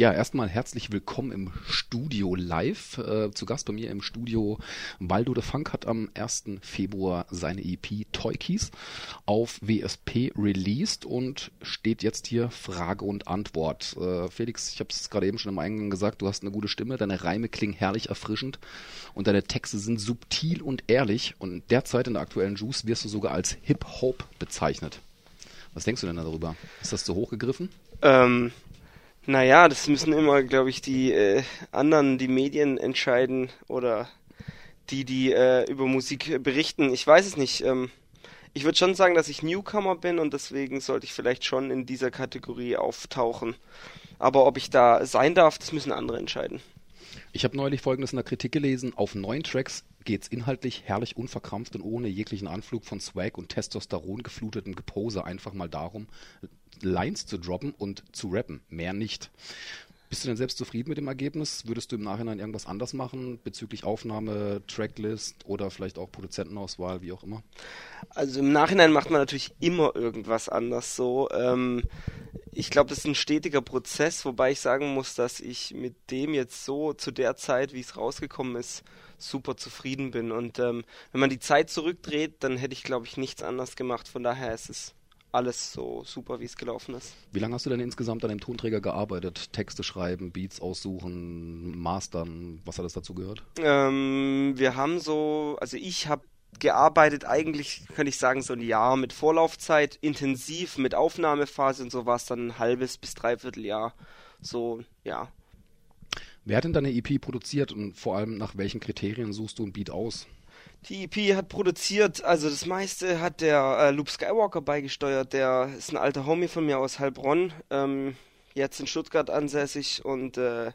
Ja, erstmal herzlich willkommen im Studio Live. Äh, zu Gast bei mir im Studio Waldo de Funk hat am 1. Februar seine EP Toy Keys auf WSP released und steht jetzt hier Frage und Antwort. Äh, Felix, ich habe es gerade eben schon im Eingang gesagt, du hast eine gute Stimme, deine Reime klingen herrlich erfrischend und deine Texte sind subtil und ehrlich und derzeit in der aktuellen Juice wirst du sogar als Hip-Hop bezeichnet. Was denkst du denn darüber? Ist das zu hoch gegriffen? Ähm, naja, das müssen immer, glaube ich, die äh, anderen, die Medien entscheiden oder die, die äh, über Musik berichten. Ich weiß es nicht. Ähm, ich würde schon sagen, dass ich Newcomer bin und deswegen sollte ich vielleicht schon in dieser Kategorie auftauchen. Aber ob ich da sein darf, das müssen andere entscheiden. Ich habe neulich Folgendes in der Kritik gelesen. Auf neun Tracks geht es inhaltlich herrlich unverkrampft und ohne jeglichen Anflug von Swag und Testosteron geflutetem Gepose einfach mal darum, Lines zu droppen und zu rappen. Mehr nicht. Bist du denn selbst zufrieden mit dem Ergebnis? Würdest du im Nachhinein irgendwas anders machen bezüglich Aufnahme, Tracklist oder vielleicht auch Produzentenauswahl, wie auch immer? Also im Nachhinein macht man natürlich immer irgendwas anders so. Ähm, ich glaube, das ist ein stetiger Prozess, wobei ich sagen muss, dass ich mit dem jetzt so zu der Zeit, wie es rausgekommen ist, super zufrieden bin. Und ähm, wenn man die Zeit zurückdreht, dann hätte ich, glaube ich, nichts anders gemacht. Von daher ist es alles so super, wie es gelaufen ist. Wie lange hast du denn insgesamt an dem Tonträger gearbeitet? Texte schreiben, Beats aussuchen, mastern, was hat das dazu gehört? Ähm, wir haben so, also ich habe gearbeitet, eigentlich könnte ich sagen, so ein Jahr mit Vorlaufzeit, intensiv mit Aufnahmephase und so war es dann ein halbes bis dreiviertel Jahr. So, ja. Wer hat denn deine EP produziert und vor allem nach welchen Kriterien suchst du ein Beat aus? Die EP hat produziert, also das meiste hat der äh, Luke Skywalker beigesteuert. Der ist ein alter Homie von mir aus Heilbronn, ähm, jetzt in Stuttgart ansässig und äh,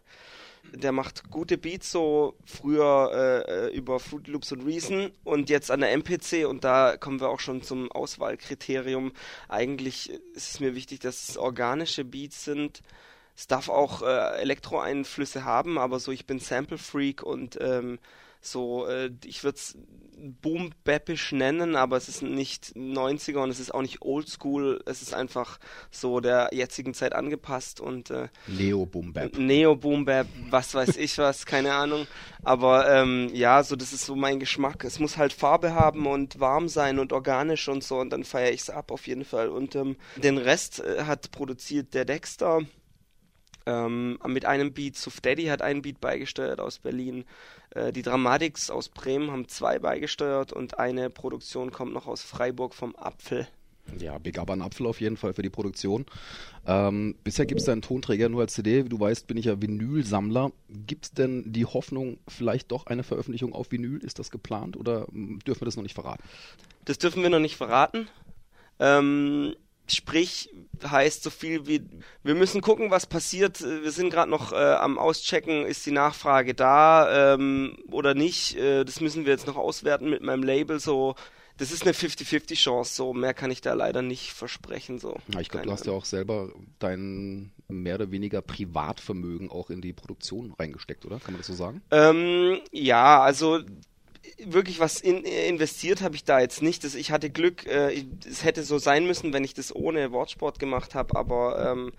der macht gute Beats so früher äh, äh über Fruity Loops und Reason und jetzt an der MPC und da kommen wir auch schon zum Auswahlkriterium. Eigentlich ist es mir wichtig, dass es organische Beats sind. Es darf auch äh, Elektroeinflüsse haben, aber so ich bin Sample Freak und ähm, so, äh, ich würde es boom nennen, aber es ist nicht 90er und es ist auch nicht oldschool. Es ist einfach so der jetzigen Zeit angepasst und äh, Neo Boom Bap. Neo Boom Bap, was weiß ich was, keine Ahnung. Aber ähm, ja, so das ist so mein Geschmack. Es muss halt Farbe haben und warm sein und organisch und so und dann feiere ich es ab auf jeden Fall. Und ähm, den Rest äh, hat produziert der Dexter. Ähm, mit einem Beat, Suf Daddy hat einen Beat beigesteuert aus Berlin. Äh, die Dramatics aus Bremen haben zwei beigesteuert und eine Produktion kommt noch aus Freiburg vom Apfel. Ja, Big Up an Apfel auf jeden Fall für die Produktion. Ähm, bisher gibt es deinen Tonträger nur als CD. Wie du weißt, bin ich ja Vinylsammler. Gibt es denn die Hoffnung, vielleicht doch eine Veröffentlichung auf Vinyl? Ist das geplant oder hm, dürfen wir das noch nicht verraten? Das dürfen wir noch nicht verraten. Ähm, Sprich heißt so viel wie, wir müssen gucken, was passiert. Wir sind gerade noch äh, am Auschecken, ist die Nachfrage da ähm, oder nicht. Äh, das müssen wir jetzt noch auswerten mit meinem Label. So, das ist eine 50-50 Chance. So mehr kann ich da leider nicht versprechen. So, ja, ich glaube, du hast ja auch selber dein mehr oder weniger Privatvermögen auch in die Produktion reingesteckt, oder? Kann man das so sagen? Ähm, ja, also wirklich was in, investiert habe ich da jetzt nicht. Das, ich hatte Glück, äh, es hätte so sein müssen, wenn ich das ohne Wortsport gemacht habe, aber ähm,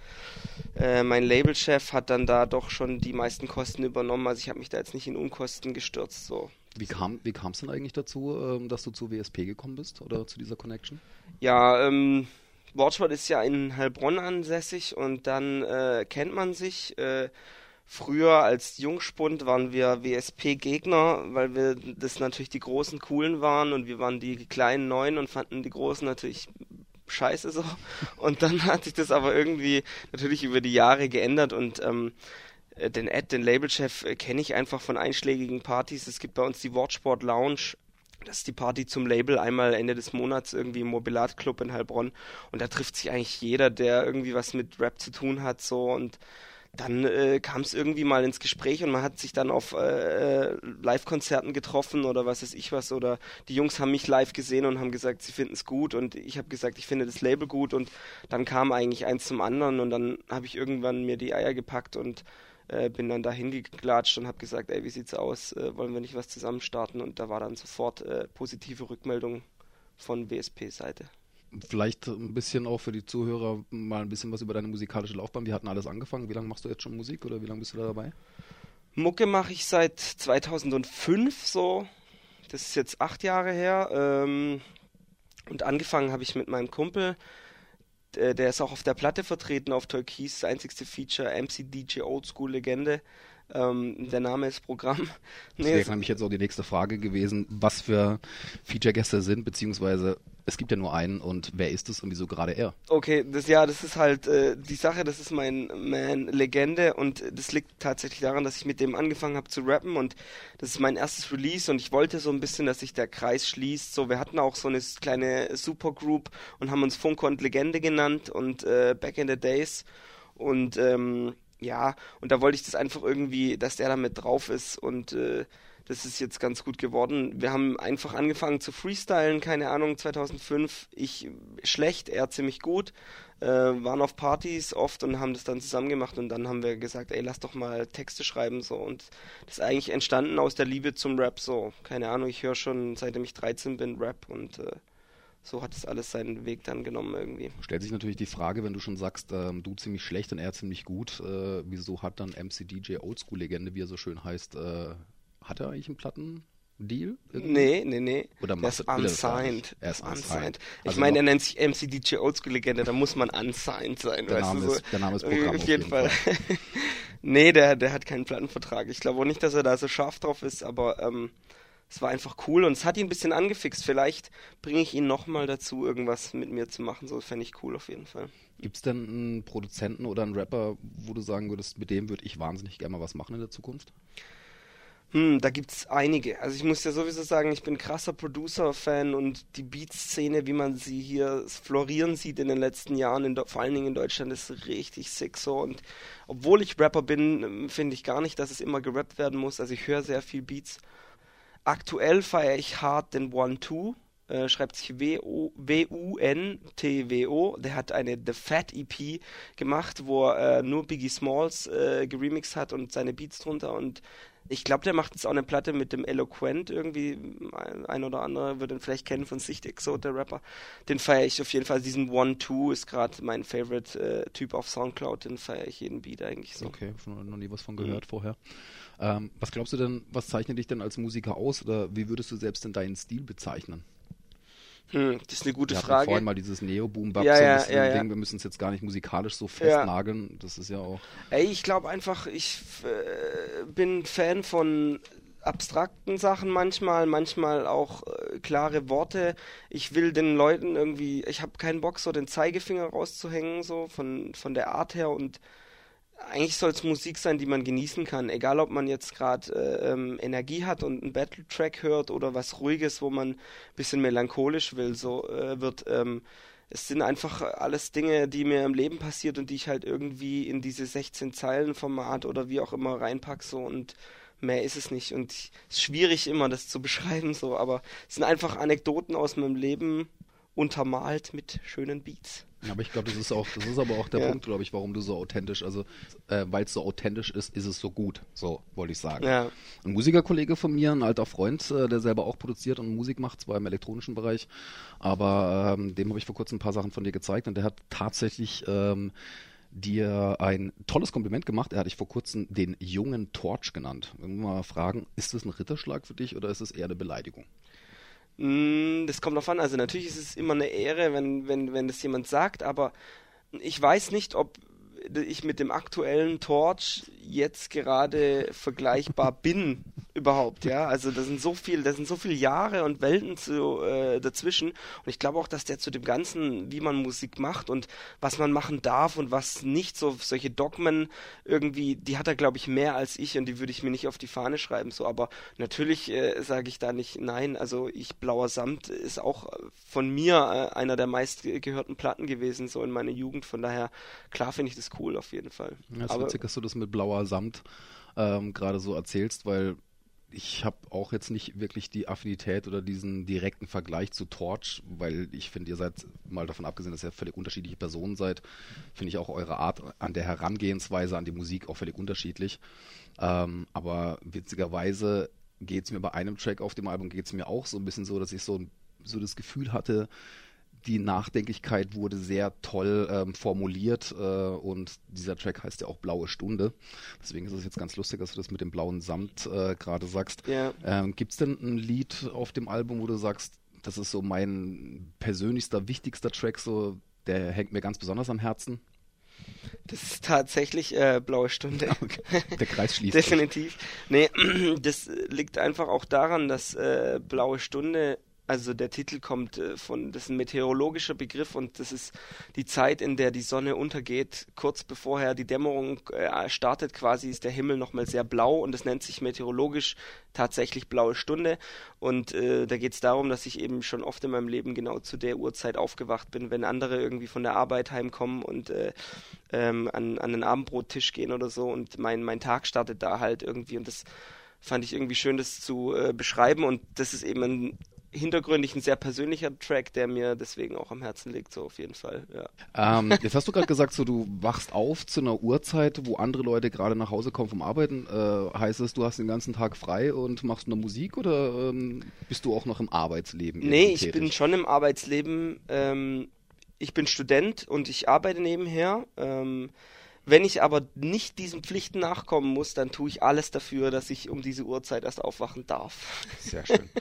äh, mein Labelchef hat dann da doch schon die meisten Kosten übernommen. Also ich habe mich da jetzt nicht in Unkosten gestürzt. So. Wie kam wie es denn eigentlich dazu, ähm, dass du zu WSP gekommen bist oder zu dieser Connection? Ja, ähm, Wortsport ist ja in Heilbronn ansässig und dann äh, kennt man sich. Äh, Früher als Jungspund waren wir WSP-Gegner, weil wir das natürlich die großen Coolen waren und wir waren die kleinen Neuen und fanden die Großen natürlich scheiße so. Und dann hat sich das aber irgendwie natürlich über die Jahre geändert und ähm, äh, den Ed, den Labelchef, äh, kenne ich einfach von einschlägigen Partys. Es gibt bei uns die Wortsport Lounge. Das ist die Party zum Label einmal Ende des Monats irgendwie im Mobilat Club in Heilbronn. Und da trifft sich eigentlich jeder, der irgendwie was mit Rap zu tun hat, so und dann äh, kam es irgendwie mal ins Gespräch und man hat sich dann auf äh, Live-Konzerten getroffen oder was weiß ich was. Oder die Jungs haben mich live gesehen und haben gesagt, sie finden es gut. Und ich habe gesagt, ich finde das Label gut. Und dann kam eigentlich eins zum anderen. Und dann habe ich irgendwann mir die Eier gepackt und äh, bin dann da hingeklatscht und habe gesagt, ey, wie sieht's aus, äh, wollen wir nicht was zusammen starten? Und da war dann sofort äh, positive Rückmeldung von WSP-Seite. Vielleicht ein bisschen auch für die Zuhörer mal ein bisschen was über deine musikalische Laufbahn. Wie hat denn alles angefangen? Wie lange machst du jetzt schon Musik oder wie lange bist du da dabei? Mucke mache ich seit 2005 so. Das ist jetzt acht Jahre her. Ähm, und angefangen habe ich mit meinem Kumpel. Der, der ist auch auf der Platte vertreten auf Türkis, das einzigste Feature, MC DJ Oldschool Legende. Ähm, der Name ist Programm. Nee, das wäre nämlich jetzt auch die nächste Frage gewesen, was für Feature-Gäste sind, beziehungsweise es gibt ja nur einen und wer ist es und wieso gerade er? Okay, das ja, das ist halt äh, die Sache, das ist mein Man Legende und das liegt tatsächlich daran, dass ich mit dem angefangen habe zu rappen und das ist mein erstes Release und ich wollte so ein bisschen, dass sich der Kreis schließt. So, wir hatten auch so eine kleine Supergroup und haben uns Funko und Legende genannt und äh, Back in the Days und ähm, ja, und da wollte ich das einfach irgendwie, dass der da mit drauf ist und äh, das ist jetzt ganz gut geworden. Wir haben einfach angefangen zu freestylen, keine Ahnung, 2005. Ich schlecht, er ziemlich gut. Äh, waren auf Partys oft und haben das dann zusammen gemacht und dann haben wir gesagt, ey, lass doch mal Texte schreiben so und das ist eigentlich entstanden aus der Liebe zum Rap so. Keine Ahnung, ich höre schon seitdem ich 13 bin Rap und äh, so hat es alles seinen Weg dann genommen irgendwie. Stellt sich natürlich die Frage, wenn du schon sagst, ähm, du ziemlich schlecht und er ziemlich gut, äh, wieso hat dann MC DJ Oldschool Legende, wie er so schön heißt, äh, hat er eigentlich einen Plattendeal? Nee, nee, nee. Oder der ist unsigned. Er ist unsigned. Ich also meine, er nennt sich MC DJ Oldschool Legende, da muss man unsigned sein. Der, Name, ist, der Name ist Programm. Auf jeden, Fall. Fall. nee, der, der hat keinen Plattenvertrag. Ich glaube auch nicht, dass er da so scharf drauf ist, aber ähm, es war einfach cool und es hat ihn ein bisschen angefixt. Vielleicht bringe ich ihn nochmal dazu, irgendwas mit mir zu machen. So fände ich cool auf jeden Fall. Gibt es denn einen Produzenten oder einen Rapper, wo du sagen würdest, mit dem würde ich wahnsinnig gerne mal was machen in der Zukunft? Hm, da gibt's einige. Also ich muss ja sowieso sagen, ich bin krasser Producer-Fan und die Beat-Szene, wie man sie hier florieren sieht in den letzten Jahren, vor allen Dingen in Deutschland, ist richtig sick so. Und obwohl ich Rapper bin, ähm, finde ich gar nicht, dass es immer gerappt werden muss. Also ich höre sehr viel Beats. Aktuell feiere ich hart den One-Two. Äh, schreibt sich W-U-N-T-W-O. Der hat eine The Fat EP gemacht, wo er äh, nur Biggie Smalls äh, geremixed hat und seine Beats drunter und ich glaube, der macht jetzt auch eine Platte mit dem Eloquent irgendwie. Ein oder andere würde ihn vielleicht kennen von Sicht Exo, der Rapper. Den feiere ich auf jeden Fall. Diesen One-Two ist gerade mein Favorite-Typ äh, auf Soundcloud. Den feiere ich jeden Beat eigentlich so. Okay, schon noch nie was von gehört mhm. vorher. Ähm, was glaubst du denn, was zeichnet dich denn als Musiker aus? Oder wie würdest du selbst denn deinen Stil bezeichnen? Hm, das ist eine gute Wir Frage. vorhin mal dieses Neo-Boom-Bap ja, so ja, ja, Ding. Wir müssen es jetzt gar nicht musikalisch so festnageln. Ja. Das ist ja auch. Ey, ich glaube einfach, ich äh, bin Fan von abstrakten Sachen manchmal, manchmal auch äh, klare Worte. Ich will den Leuten irgendwie, ich habe keinen Bock, so den Zeigefinger rauszuhängen, so von, von der Art her und eigentlich soll es Musik sein, die man genießen kann. Egal, ob man jetzt gerade äh, ähm, Energie hat und einen Battle-Track hört oder was Ruhiges, wo man ein bisschen melancholisch will, so äh, wird. Ähm, es sind einfach alles Dinge, die mir im Leben passiert und die ich halt irgendwie in diese 16 Zeilen Format oder wie auch immer reinpack so und mehr ist es nicht und es ist schwierig immer das zu beschreiben so, aber es sind einfach Anekdoten aus meinem Leben untermalt mit schönen Beats. Aber ich glaube, das ist auch, das ist aber auch der ja. Punkt, glaube ich, warum du so authentisch, also äh, weil es so authentisch ist, ist es so gut. So wollte ich sagen. Ja. Ein Musikerkollege von mir, ein alter Freund, äh, der selber auch produziert und Musik macht, zwar im elektronischen Bereich, aber ähm, dem habe ich vor kurzem ein paar Sachen von dir gezeigt und der hat tatsächlich ähm, dir ein tolles Kompliment gemacht. Er hat dich vor kurzem den jungen Torch genannt. Wenn wir mal fragen, ist das ein Ritterschlag für dich oder ist es eher eine Beleidigung? Mm, das kommt drauf an. Also natürlich ist es immer eine Ehre, wenn, wenn, wenn das jemand sagt, aber ich weiß nicht, ob ich mit dem aktuellen Torch jetzt gerade vergleichbar bin überhaupt, ja. Also da sind so viel, da sind so viele Jahre und Welten zu, äh, dazwischen. Und ich glaube auch, dass der zu dem Ganzen, wie man Musik macht und was man machen darf und was nicht, so solche Dogmen irgendwie, die hat er, glaube ich, mehr als ich und die würde ich mir nicht auf die Fahne schreiben. So, aber natürlich äh, sage ich da nicht nein. Also ich Blauer Samt ist auch von mir äh, einer der meistgehörten Platten gewesen, so in meiner Jugend. Von daher, klar finde ich das cool auf jeden Fall. Ja, es ist witzig, dass du das mit Blauer Samt ähm, gerade so erzählst, weil ich habe auch jetzt nicht wirklich die Affinität oder diesen direkten Vergleich zu Torch, weil ich finde, ihr seid mal davon abgesehen, dass ihr völlig unterschiedliche Personen seid, finde ich auch eure Art an der Herangehensweise an die Musik auch völlig unterschiedlich. Ähm, aber witzigerweise geht es mir bei einem Track auf dem Album geht es mir auch so ein bisschen so, dass ich so, so das Gefühl hatte, die Nachdenklichkeit wurde sehr toll ähm, formuliert äh, und dieser Track heißt ja auch Blaue Stunde. Deswegen ist es jetzt ganz lustig, dass du das mit dem blauen Samt äh, gerade sagst. Ja. Ähm, Gibt es denn ein Lied auf dem Album, wo du sagst, das ist so mein persönlichster, wichtigster Track, so der hängt mir ganz besonders am Herzen? Das ist tatsächlich äh, blaue Stunde. Okay. Der Kreis schließt. Definitiv. Nee, das liegt einfach auch daran, dass äh, blaue Stunde also der Titel kommt äh, von, das ist ein meteorologischer Begriff und das ist die Zeit, in der die Sonne untergeht. Kurz bevorher die Dämmerung äh, startet quasi, ist der Himmel nochmal sehr blau und das nennt sich meteorologisch tatsächlich blaue Stunde. Und äh, da geht es darum, dass ich eben schon oft in meinem Leben genau zu der Uhrzeit aufgewacht bin, wenn andere irgendwie von der Arbeit heimkommen und äh, ähm, an, an den Abendbrottisch gehen oder so und mein, mein Tag startet da halt irgendwie und das fand ich irgendwie schön, das zu äh, beschreiben und das ist eben ein hintergründig ein sehr persönlicher Track, der mir deswegen auch am Herzen liegt, so auf jeden Fall. Ja. Ähm, jetzt hast du gerade gesagt, so du wachst auf zu einer Uhrzeit, wo andere Leute gerade nach Hause kommen vom Arbeiten. Äh, heißt es, du hast den ganzen Tag frei und machst nur Musik oder ähm, bist du auch noch im Arbeitsleben? Nee, ich bin schon im Arbeitsleben. Ähm, ich bin Student und ich arbeite nebenher. Ähm, wenn ich aber nicht diesen Pflichten nachkommen muss, dann tue ich alles dafür, dass ich um diese Uhrzeit erst aufwachen darf. Sehr schön.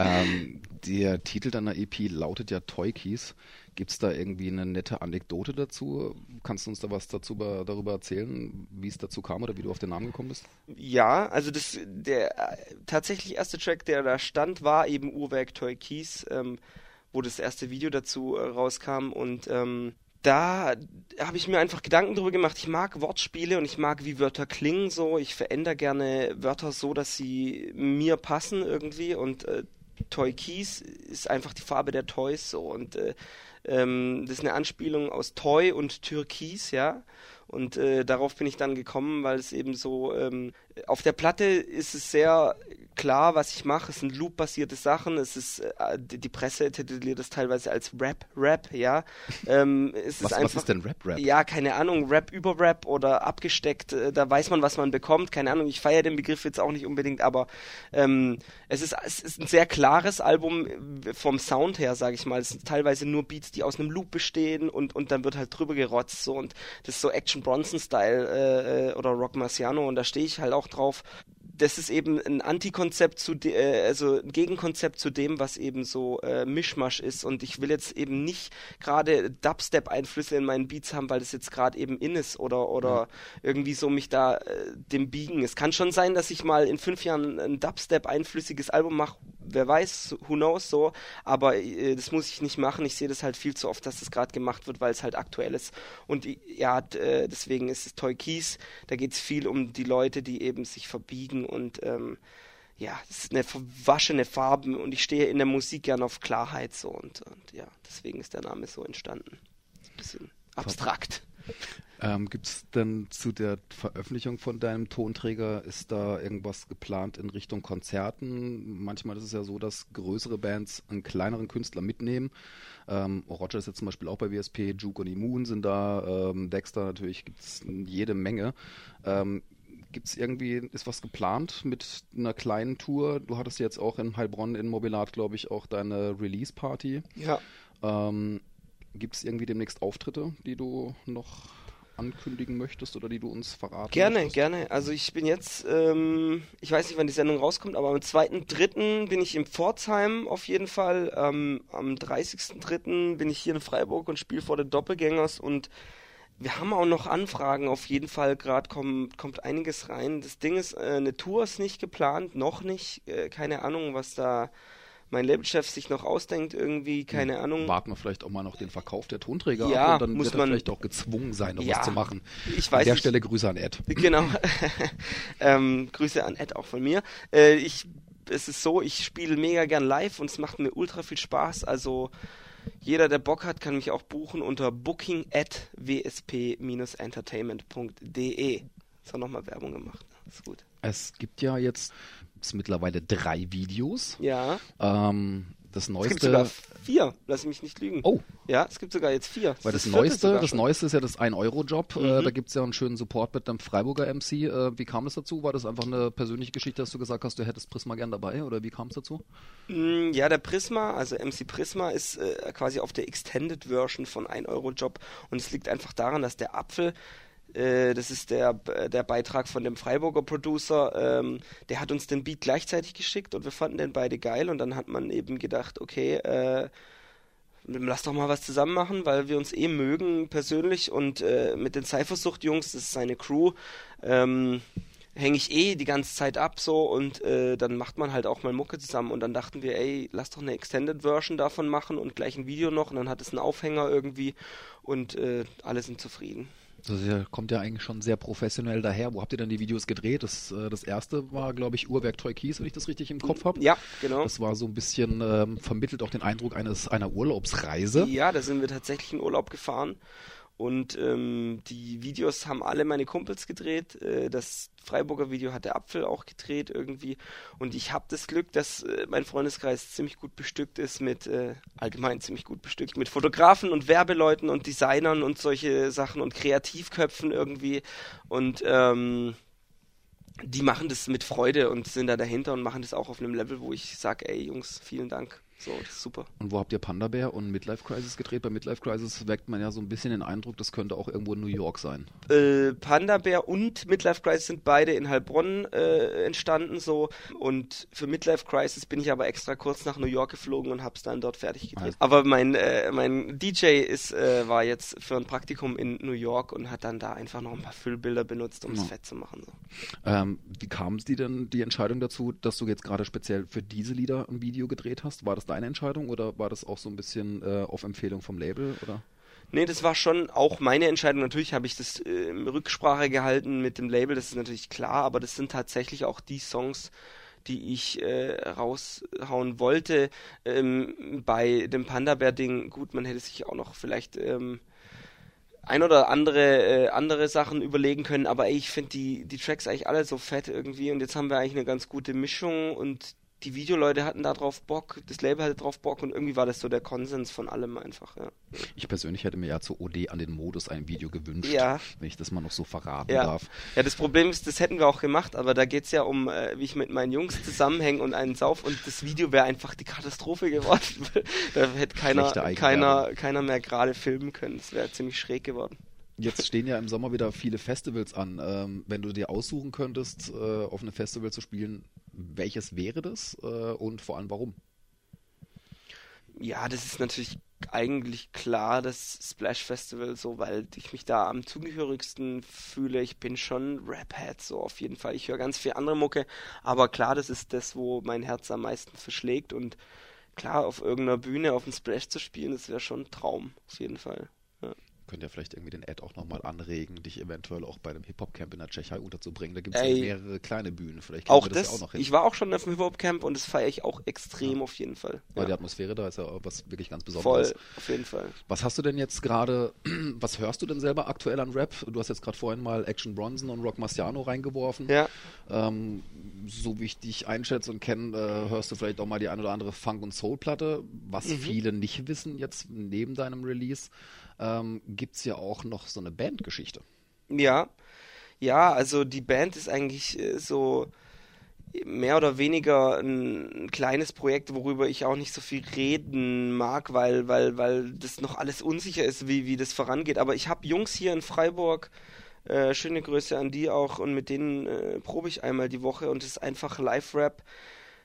ähm, der Titel deiner EP lautet ja Toy Keys. Gibt es da irgendwie eine nette Anekdote dazu? Kannst du uns da was dazu darüber erzählen, wie es dazu kam oder wie du auf den Namen gekommen bist? Ja, also das der tatsächlich erste Track, der da stand, war eben Uhrwerk Toy Keys, ähm, wo das erste Video dazu äh, rauskam und ähm, da habe ich mir einfach Gedanken darüber gemacht. Ich mag Wortspiele und ich mag, wie Wörter klingen so. Ich verändere gerne Wörter so, dass sie mir passen irgendwie. Und äh, Toy Keys ist einfach die Farbe der Toys so. Und äh, ähm, das ist eine Anspielung aus Toy und Türkis, ja. Und äh, darauf bin ich dann gekommen, weil es eben so ähm, auf der Platte ist es sehr klar, was ich mache. Es sind Loop-basierte Sachen. Es ist äh, die Presse tituliert es teilweise als Rap, Rap, ja. Ähm, was, ist einfach, was ist denn Rap, Rap? Ja, keine Ahnung, Rap über Rap oder abgesteckt. Äh, da weiß man, was man bekommt. Keine Ahnung. Ich feiere den Begriff jetzt auch nicht unbedingt, aber ähm, es ist es ist ein sehr klares Album äh, vom Sound her, sage ich mal. Es sind teilweise nur Beats, die aus einem Loop bestehen und und dann wird halt drüber gerotzt so und das ist so Action Bronson-Style äh, äh, oder Rock Marciano und da stehe ich halt auch drauf. Das ist eben ein Antikonzept zu, äh, also ein Gegenkonzept zu dem, was eben so äh, Mischmasch ist. Und ich will jetzt eben nicht gerade Dubstep-Einflüsse in meinen Beats haben, weil das jetzt gerade eben in ist oder oder ja. irgendwie so mich da äh, dem biegen. Es kann schon sein, dass ich mal in fünf Jahren ein Dubstep-einflüssiges Album mache, wer weiß, who knows so, aber äh, das muss ich nicht machen. Ich sehe das halt viel zu oft, dass das gerade gemacht wird, weil es halt aktuell ist. Und ja, äh, deswegen ist es Toy Keys, da geht es viel um die Leute, die eben sich verbiegen und ähm, ja, es ist eine verwaschene Farbe und ich stehe in der Musik gern auf Klarheit so und, und ja, deswegen ist der Name so entstanden. Ein bisschen abstrakt. Ähm, Gibt es denn zu der Veröffentlichung von deinem Tonträger, ist da irgendwas geplant in Richtung Konzerten? Manchmal ist es ja so, dass größere Bands einen kleineren Künstler mitnehmen. Ähm, Roger ist jetzt zum Beispiel auch bei WSP, Juke und Immun sind da, ähm, Dexter natürlich gibt es jede Menge. Ähm, Gibt es irgendwie, ist was geplant mit einer kleinen Tour? Du hattest jetzt auch in Heilbronn in Mobilat, glaube ich, auch deine Release-Party. Ja. Ähm, Gibt es irgendwie demnächst Auftritte, die du noch ankündigen möchtest oder die du uns verraten Gerne, möchtest? gerne. Also ich bin jetzt, ähm, ich weiß nicht, wann die Sendung rauskommt, aber am 2.3. bin ich in Pforzheim auf jeden Fall. Ähm, am 30.3. bin ich hier in Freiburg und spiele vor den Doppelgängers und wir haben auch noch Anfragen auf jeden Fall. Gerade kommt, kommt einiges rein. Das Ding ist, äh, eine Tour ist nicht geplant, noch nicht. Äh, keine Ahnung, was da mein Labelchef sich noch ausdenkt, irgendwie, keine hm. Ahnung. Warten wir vielleicht auch mal noch den Verkauf der Tonträger ja, ab und dann muss wird man vielleicht auch gezwungen sein, noch ja, was zu machen. Ich weiß an der Stelle Grüße an Ed. Genau. ähm, Grüße an Ed auch von mir. Äh, ich, es ist so, ich spiele mega gern live und es macht mir ultra viel Spaß. Also jeder, der Bock hat, kann mich auch buchen unter booking at wsp-entertainment.de. So nochmal Werbung gemacht. Ist gut. Es gibt ja jetzt mittlerweile drei Videos. Ja. Ähm, Das Es neueste. gibt sogar vier, lass mich nicht lügen. Oh. Ja, es gibt sogar jetzt vier. Weil das, vierte Neueste, das. Neueste ist ja das 1-Euro-Job. Äh, Mhm. da gibt's ja einen schönen Support mit einem Freiburger MC. Äh, wie kam es dazu? War das einfach eine persönliche Geschichte, dass du gesagt hast, du hättest Prisma gern dabei? Oder wie kam es dazu? Mm, Ja, der Prisma, also MC Prisma ist äh, quasi auf der Extended Version von 1 Euro Job und es liegt einfach daran, dass der Apfel, äh, das ist der, der Beitrag von dem Freiburger Producer, ähm, der hat uns den Beat gleichzeitig geschickt und wir fanden den beide geil. Und dann hat man eben gedacht, okay, äh, lass doch mal was zusammen machen, weil wir uns eh mögen persönlich. Und äh, mit den Cyphersucht-Jungs, das ist seine Crew, ähm, hänge ich eh die ganze Zeit ab so. Und äh, dann macht man halt auch mal Mucke zusammen. Und dann dachten wir, ey, lass doch eine Extended Version davon machen und gleich ein Video noch. Und dann hat es einen Aufhänger irgendwie. Und äh, alle sind zufrieden. Das kommt ja eigentlich schon sehr professionell daher. Wo habt ihr denn die Videos gedreht? Das, äh, das erste war, glaube ich, Uhrwerk Toy Keys, wenn ich das richtig im Kopf habe. Ja, genau. Das war so ein bisschen, ähm, vermittelt auch den Eindruck eines einer Urlaubsreise. Ja, da sind wir tatsächlich in Urlaub gefahren. Und ähm, die Videos haben alle meine Kumpels gedreht. Äh, das Freiburger Video hat der Apfel auch gedreht irgendwie. Und ich habe das Glück, dass äh, mein Freundeskreis ziemlich gut bestückt ist mit, äh, allgemein ziemlich gut bestückt, mit Fotografen und Werbeleuten und Designern und solche Sachen und Kreativköpfen irgendwie. Und ähm, die machen das mit Freude und sind da dahinter und machen das auch auf einem Level, wo ich sage, ey Jungs, vielen Dank. So, das ist super. Und wo habt ihr Panda Bear und Midlife Crisis gedreht? Bei Midlife Crisis weckt man ja so ein bisschen den Eindruck, das könnte auch irgendwo in New York sein. äh, Panda Bear und Midlife Crisis sind beide in Heilbronn äh, entstanden so und für Midlife Crisis bin ich aber extra kurz nach New York geflogen und hab's dann dort fertig gedreht. Ah. Aber mein mein, äh, mein DJ ist, äh, war jetzt für ein Praktikum in New York und hat dann da einfach noch ein paar Füllbilder benutzt, um es Ja. fett zu machen. So. Ähm, wie kam es dir denn, die Entscheidung dazu, dass du jetzt gerade speziell für diese Lieder ein Video gedreht hast? War das deine Entscheidung oder war das auch so ein bisschen äh, auf Empfehlung vom Label? Oder? Nee, das war schon auch meine Entscheidung. Natürlich habe ich das äh, in Rücksprache gehalten mit dem Label, das ist natürlich klar, aber das sind tatsächlich auch die Songs, die ich äh, raushauen wollte. Ähm, bei dem Panda-Bär-Ding, gut, man hätte sich auch noch vielleicht ähm, ein oder andere äh, andere Sachen überlegen können, aber ey, ich finde die, die Tracks eigentlich alle so fett irgendwie und jetzt haben wir eigentlich eine ganz gute Mischung und die Videoleute hatten da drauf Bock, das Label hatte drauf Bock und irgendwie war das so der Konsens von allem einfach, ja. Ich persönlich hätte mir ja zu OD an den Modus ein Video gewünscht, Ja. wenn ich das mal noch so verraten Ja. darf. Ja, das Problem ist, das hätten wir auch gemacht, aber da geht's ja um, äh, wie ich mit meinen Jungs zusammenhänge und einen Sauf und das Video wäre einfach die Katastrophe geworden. da hätte keiner, keiner, keiner mehr gerade filmen können. Das wäre ziemlich schräg geworden. Jetzt stehen ja im Sommer wieder viele Festivals an. Ähm, wenn du dir aussuchen könntest, äh, auf einem Festival zu spielen, welches wäre das äh, und vor allem warum? Ja, das ist natürlich eigentlich klar, das Splash Festival, so, weil ich mich da am zugehörigsten fühle. Ich bin schon Rap-Head, so auf jeden Fall. Ich höre ganz viel andere Mucke, aber klar, das ist das, wo mein Herz am meisten verschlägt und klar, auf irgendeiner Bühne auf dem Splash zu spielen, das wäre schon ein Traum, auf jeden Fall. Ja. Könnt ihr vielleicht irgendwie den Ad auch nochmal anregen, dich eventuell auch bei dem Hip-Hop-Camp in der Tschechei unterzubringen. Da gibt es ja mehrere kleine Bühnen. Vielleicht Auch wir das, ja auch noch hin. ich war auch schon auf dem Hip-Hop-Camp und das feiere ich auch extrem auf jeden Fall. Weil die Ja, Atmosphäre da ist ja was wirklich ganz voll, Besonderes. auf jeden Fall. Was hast du denn jetzt gerade, was hörst du denn selber aktuell an Rap? Du hast jetzt gerade vorhin mal Action Bronson und Rock Marciano reingeworfen. Ja. Ähm, so wie ich dich einschätze und kenne, äh, hörst du vielleicht auch mal die ein oder andere Funk- und Soul-Platte. Was Mhm. viele nicht wissen jetzt neben deinem Release, ähm, gibt es ja auch noch so eine Bandgeschichte. Ja, ja, also die Band ist eigentlich äh, so mehr oder weniger ein, ein kleines Projekt, worüber ich auch nicht so viel reden mag, weil, weil, weil das noch alles unsicher ist, wie, wie das vorangeht. Aber ich habe Jungs hier in Freiburg, äh, schöne Grüße an die auch, und mit denen äh, probe ich einmal die Woche und es ist einfach Live-Rap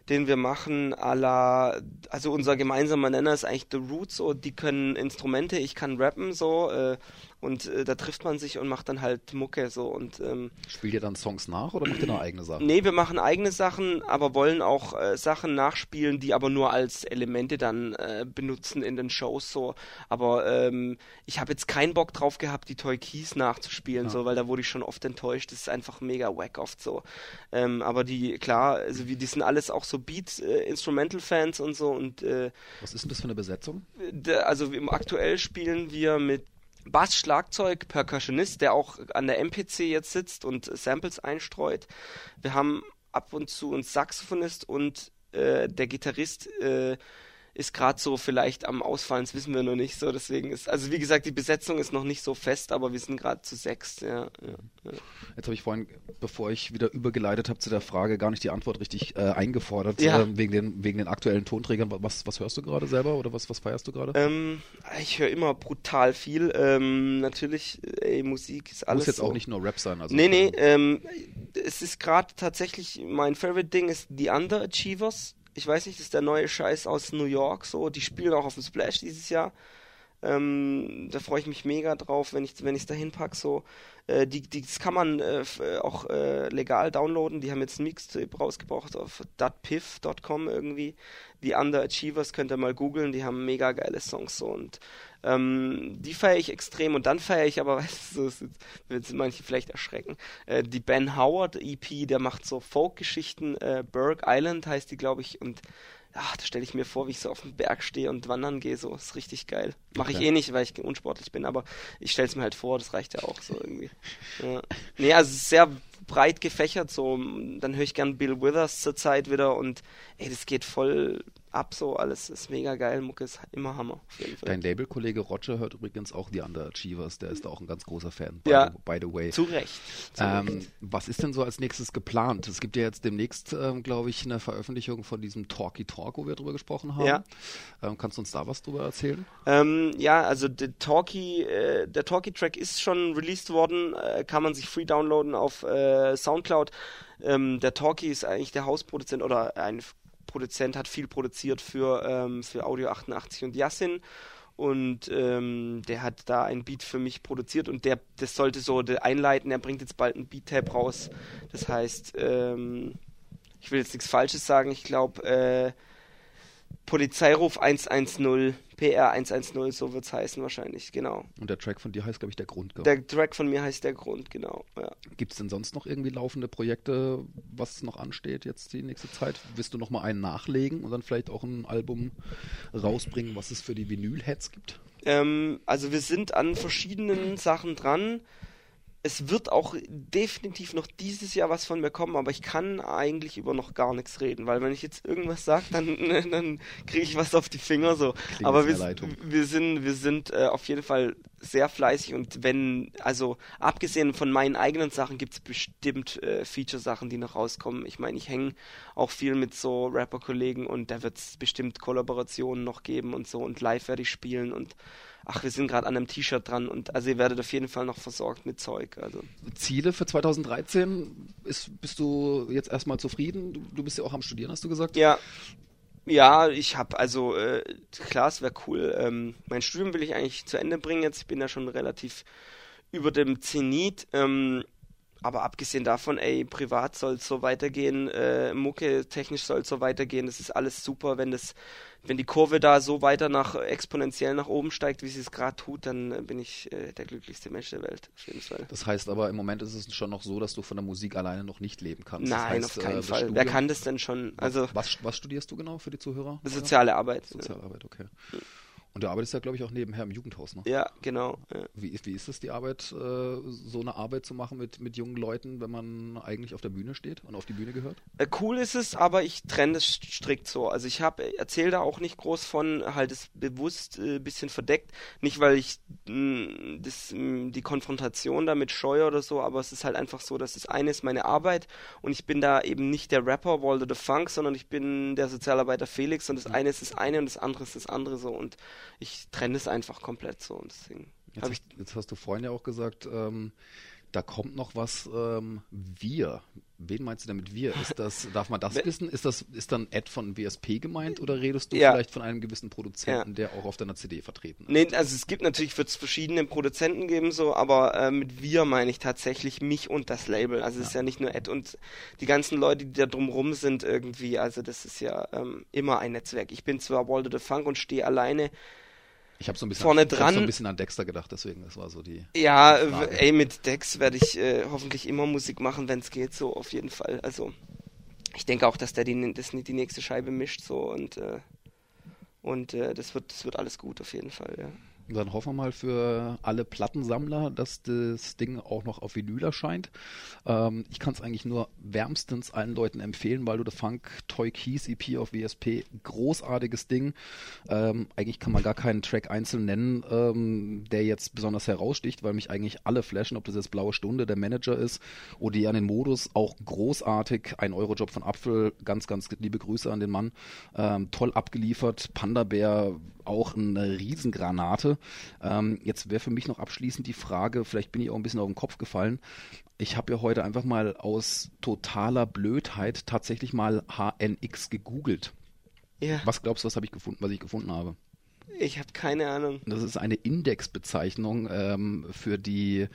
den wir machen, à la, also unser gemeinsamer Nenner ist eigentlich The Roots, so, die können Instrumente, ich kann rappen, so, äh, und äh, da trifft man sich und macht dann halt Mucke, so, und, ähm, Spielt ihr dann Songs nach oder macht ihr noch eigene Sachen? nee, wir machen eigene Sachen, aber wollen auch äh, Sachen nachspielen, die aber nur als Elemente dann äh, benutzen in den Shows, so, aber ähm, ich habe jetzt keinen Bock drauf gehabt, die Toy Keys nachzuspielen, Ja. so, weil da wurde ich schon oft enttäuscht, das ist einfach mega wack oft so, ähm, aber die, klar, also wie, die sind alles auch so Beat-Instrumental-Fans und so und äh, Was ist denn das für eine Besetzung? d- also im aktuell spielen wir mit Bass, Schlagzeug, Percussionist, der auch an der MPC jetzt sitzt und Samples einstreut. Wir haben ab und zu einen Saxophonist und äh, der Gitarrist äh, ist gerade so vielleicht am Ausfallen, das wissen wir noch nicht so. Deswegen ist, also wie gesagt, die Besetzung ist noch nicht so fest, aber wir sind gerade zu sechs. Ja, ja, ja. Jetzt habe ich vorhin, bevor ich wieder übergeleitet habe zu der Frage, gar nicht die Antwort richtig äh, eingefordert, äh, wegen, den, wegen den aktuellen Tonträgern. Was, was hörst du gerade selber oder was, was feierst du gerade? Ähm, ich höre immer brutal viel. Ähm, natürlich, ey, Musik ist alles. Muss jetzt so. auch nicht nur Rap sein. Also nee, nee, ähm, es ist gerade tatsächlich, mein Favorite Ding ist The Underachievers. Ich weiß nicht, das ist der neue Scheiß aus New York, so. Die spielen auch auf dem Splash dieses Jahr. Ähm, da freue ich mich mega drauf, wenn ich wenn ich da hinpack. So, äh, die, die, das kann man äh, äh, auch äh, legal downloaden. Die haben jetzt ein Mixtape rausgebracht auf datpiff.com irgendwie. Die Underachievers könnt ihr mal googeln. Die haben mega geile Songs so und ähm, die feiere ich extrem und dann feiere ich aber, weißt du, so, wird manche vielleicht erschrecken. Äh, die Ben Howard EP, der macht so Folk-Geschichten. Äh, Berg Island heißt die, glaube ich, und ach, da stelle ich mir vor, wie ich so auf dem Berg stehe und wandern gehe, so, ist richtig geil. Mache ich Okay. eh nicht, weil ich unsportlich bin, aber ich stelle es mir halt vor, das reicht ja auch so irgendwie. Ja. Nee, also sehr breit gefächert, so, dann höre ich gern Bill Withers zur Zeit wieder und ey, das geht voll ab, so, alles ist mega geil, Mucke ist immer Hammer. Dein Labelkollege Roger hört übrigens auch die Underachievers. Der ist da auch ein ganz großer Fan. By, Ja. the, by the way. Zu Recht. Zu Ähm, Recht. was ist denn so als nächstes geplant? Es gibt ja jetzt demnächst, ähm, glaube ich, eine Veröffentlichung von diesem Talky Talk, wo wir drüber gesprochen haben. Ja. Ähm, kannst du uns da was drüber erzählen? Ähm, ja, also der Talkie, äh, der Talkie-Track ist schon released worden, äh, kann man sich free downloaden auf äh, Soundcloud. Ähm, der Talkie ist eigentlich der Hausproduzent oder ein Produzent, hat viel produziert für, ähm, für Audio 88 und Yassin. Und ähm, der hat da ein Beat für mich produziert und der, das sollte so einleiten. Er bringt jetzt bald ein Beat-Tab raus. Das heißt, ähm, ich will jetzt nichts Falsches sagen. Ich glaube, äh, Polizeiruf 110, PR 110, so wird's heißen wahrscheinlich, genau. Und der Track von dir heißt, glaube ich, der Grund. gell? Der Track von mir heißt der Grund, genau. Ja. Gibt es denn sonst noch irgendwie laufende Projekte, was noch ansteht jetzt die nächste Zeit? Willst du noch mal einen nachlegen und dann vielleicht auch ein Album rausbringen, was es für die Vinyl-Heads gibt? Ähm, also wir sind an verschiedenen Sachen dran. Es wird auch definitiv noch dieses Jahr was von mir kommen, aber ich kann eigentlich über noch gar nichts reden, weil wenn ich jetzt irgendwas sage, dann, dann kriege ich was auf die Finger so. Klingt aber wir, wir sind, wir sind äh, auf jeden Fall sehr fleißig und wenn, also abgesehen von meinen eigenen Sachen gibt es bestimmt äh, Feature-Sachen, die noch rauskommen. Ich meine, ich hänge auch viel mit so Rapper-Kollegen und da wird es bestimmt Kollaborationen noch geben und so und live werde ich spielen und ach, wir sind gerade an einem T-Shirt dran und also ihr werdet auf jeden Fall noch versorgt mit Zeug. Also Ziele für 2013? Ist, bist du jetzt erstmal zufrieden? Du, du bist ja auch am Studieren, hast du gesagt? ja, ja, ich habe also äh, klar, es wäre cool. Ähm, mein Studium will ich eigentlich zu Ende bringen jetzt. Ich bin ja schon relativ über dem Zenit. Ähm, aber abgesehen davon, ey, privat soll es so weitergehen, äh, Mucke technisch soll es so weitergehen. Das ist alles super, wenn das, wenn die Kurve da so weiter nach exponentiell nach oben steigt, wie sie es gerade tut, dann äh, bin ich äh, der glücklichste Mensch der Welt, auf jeden Fall. Das heißt aber, im Moment ist es schon noch so, dass du von der Musik alleine noch nicht leben kannst. Das Nein, heißt, auf keinen äh, das Fall. Wer Studium- kann das denn schon? Also was, was studierst du genau für die Zuhörer? soziale Arbeit. Sozialarbeit, okay. Und du arbeitest ja, glaube ich, auch nebenher im Jugendhaus, ne? Ja, genau. Ja. Wie, ist- wie ist es, die Arbeit, äh, so eine Arbeit zu machen mit, mit jungen Leuten, wenn man eigentlich auf der Bühne steht und auf die Bühne gehört? Äh, Cool ist es, aber ich trenne das strikt so. Also ich habe erzähle da auch nicht groß von, halt es bewusst ein äh, bisschen verdeckt. Nicht, weil ich mh, das, mh, die Konfrontation damit scheue oder so, aber es ist halt einfach so, dass das eine ist meine Arbeit und ich bin da eben nicht der Rapper Walter the Funk, sondern ich bin der Sozialarbeiter Felix und das eine ist das eine und das andere ist das andere so und ich trenne es einfach komplett so und deswegen Jetzt, ich hast, jetzt hast du vorhin ja auch gesagt, ähm, da kommt noch was, ähm, wir. Wen meinst du damit wir? Ist das, darf man das wissen? Ist das, ist dann Ed von WSP gemeint oder redest du Ja. vielleicht von einem gewissen Produzenten, der auch auf deiner CD vertreten ist? Nee, also es gibt natürlich, wird es verschiedene Produzenten geben, so, aber äh, mit wir meine ich tatsächlich mich und das Label. Also es ist ja nicht nur Ed und die ganzen Leute, die da drumrum sind irgendwie. Also das ist ja ähm, immer ein Netzwerk. Ich bin zwar Walter the Funk und stehe alleine. Ich habe so ein bisschen, Vorne hab dran- so ein bisschen an Dexter gedacht, deswegen, das war so die. Ja, Frage. ey, mit Dex werde ich äh, hoffentlich immer Musik machen, wenn es geht, so auf jeden Fall. Also ich denke auch, dass der die, das, die nächste Scheibe mischt so und äh, und äh, das wird das wird alles gut auf jeden Fall, ja. Dann hoffen wir mal für alle Plattensammler, dass das Ding auch noch auf Vinyl erscheint. Ähm, ich kann es eigentlich nur wärmstens allen Leuten empfehlen, weil du the Funk Toy Keys EP auf WSP, großartiges Ding. Ähm, eigentlich kann man gar keinen Track einzeln nennen, ähm, der jetzt besonders heraussticht, weil mich eigentlich alle flashen, ob das jetzt Blaue Stunde, der Manager ist oder die an den Modus, auch großartig. Ein Eurojob von Apfel, ganz, ganz liebe Grüße an den Mann. Ähm, toll abgeliefert. Panda Bär, auch eine Riesengranate. Ähm, jetzt wäre für mich noch abschließend die Frage, vielleicht bin ich auch ein bisschen auf den Kopf gefallen. Ich habe ja heute einfach mal aus totaler Blödheit tatsächlich mal HNX gegoogelt. Ja. Was glaubst du, was habe ich gefunden, was ich gefunden habe? Ich habe keine Ahnung. Das ist eine Indexbezeichnung ähm, für die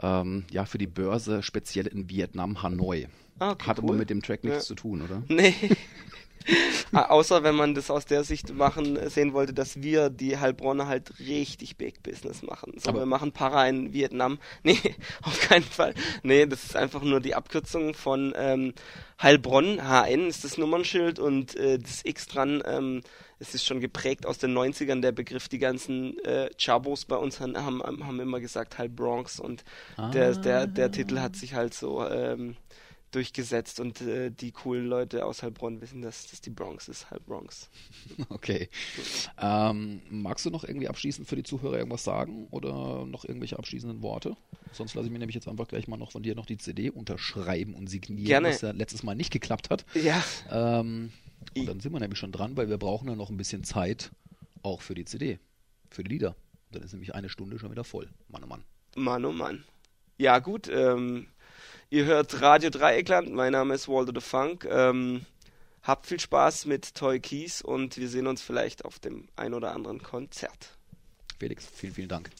ähm, ja für die Börse speziell in Vietnam Hanoi. Ah, okay, Hat cool. aber mit dem Track nichts ja. zu tun, oder? Nee. Außer wenn man das aus der Sicht machen sehen wollte, dass wir die Heilbronner halt richtig Big Business machen. So, Aber wir machen Para in Vietnam. Nee, auf keinen Fall. Nee, das ist einfach nur die Abkürzung von ähm, Heilbronn. HN ist das Nummernschild und äh, das X dran. Ähm, es ist schon geprägt aus den 90ern, der Begriff. Die ganzen äh, Chabos bei uns haben, haben, haben immer gesagt Heil Bronx und ah. der, der, der Titel hat sich halt so ähm, durchgesetzt und äh, die coolen Leute aus Heilbronn wissen, dass das die Bronx ist, halb Bronx. Okay. Ähm, magst du noch irgendwie abschließend für die Zuhörer irgendwas sagen oder noch irgendwelche abschließenden Worte? Sonst lasse ich mir nämlich jetzt einfach gleich mal noch von dir noch die CD unterschreiben und signieren, Gerne. was ja letztes Mal nicht geklappt hat. Ja. Ähm, und dann sind wir nämlich schon dran, weil wir brauchen ja noch ein bisschen Zeit auch für die CD, für die Lieder. Dann ist nämlich eine Stunde schon wieder voll. Mann, oh Mann. Mann, oh Mann. Ja, gut. Ähm, Ihr hört Radio Dreieckland. Mein Name ist Walter the Funk. Ähm, habt viel Spaß mit Toy Keys und wir sehen uns vielleicht auf dem ein oder anderen Konzert. Felix, vielen, vielen Dank.